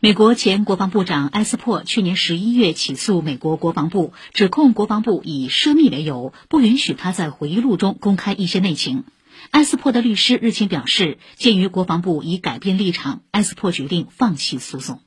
美国前国防部长埃斯珀去年十一月起诉美国国防部指控国防部以涉密为由不允许他在回忆录中公开一些内情。埃斯珀的律师日前表示鉴于国防部已改变立场埃斯珀决定放弃诉讼。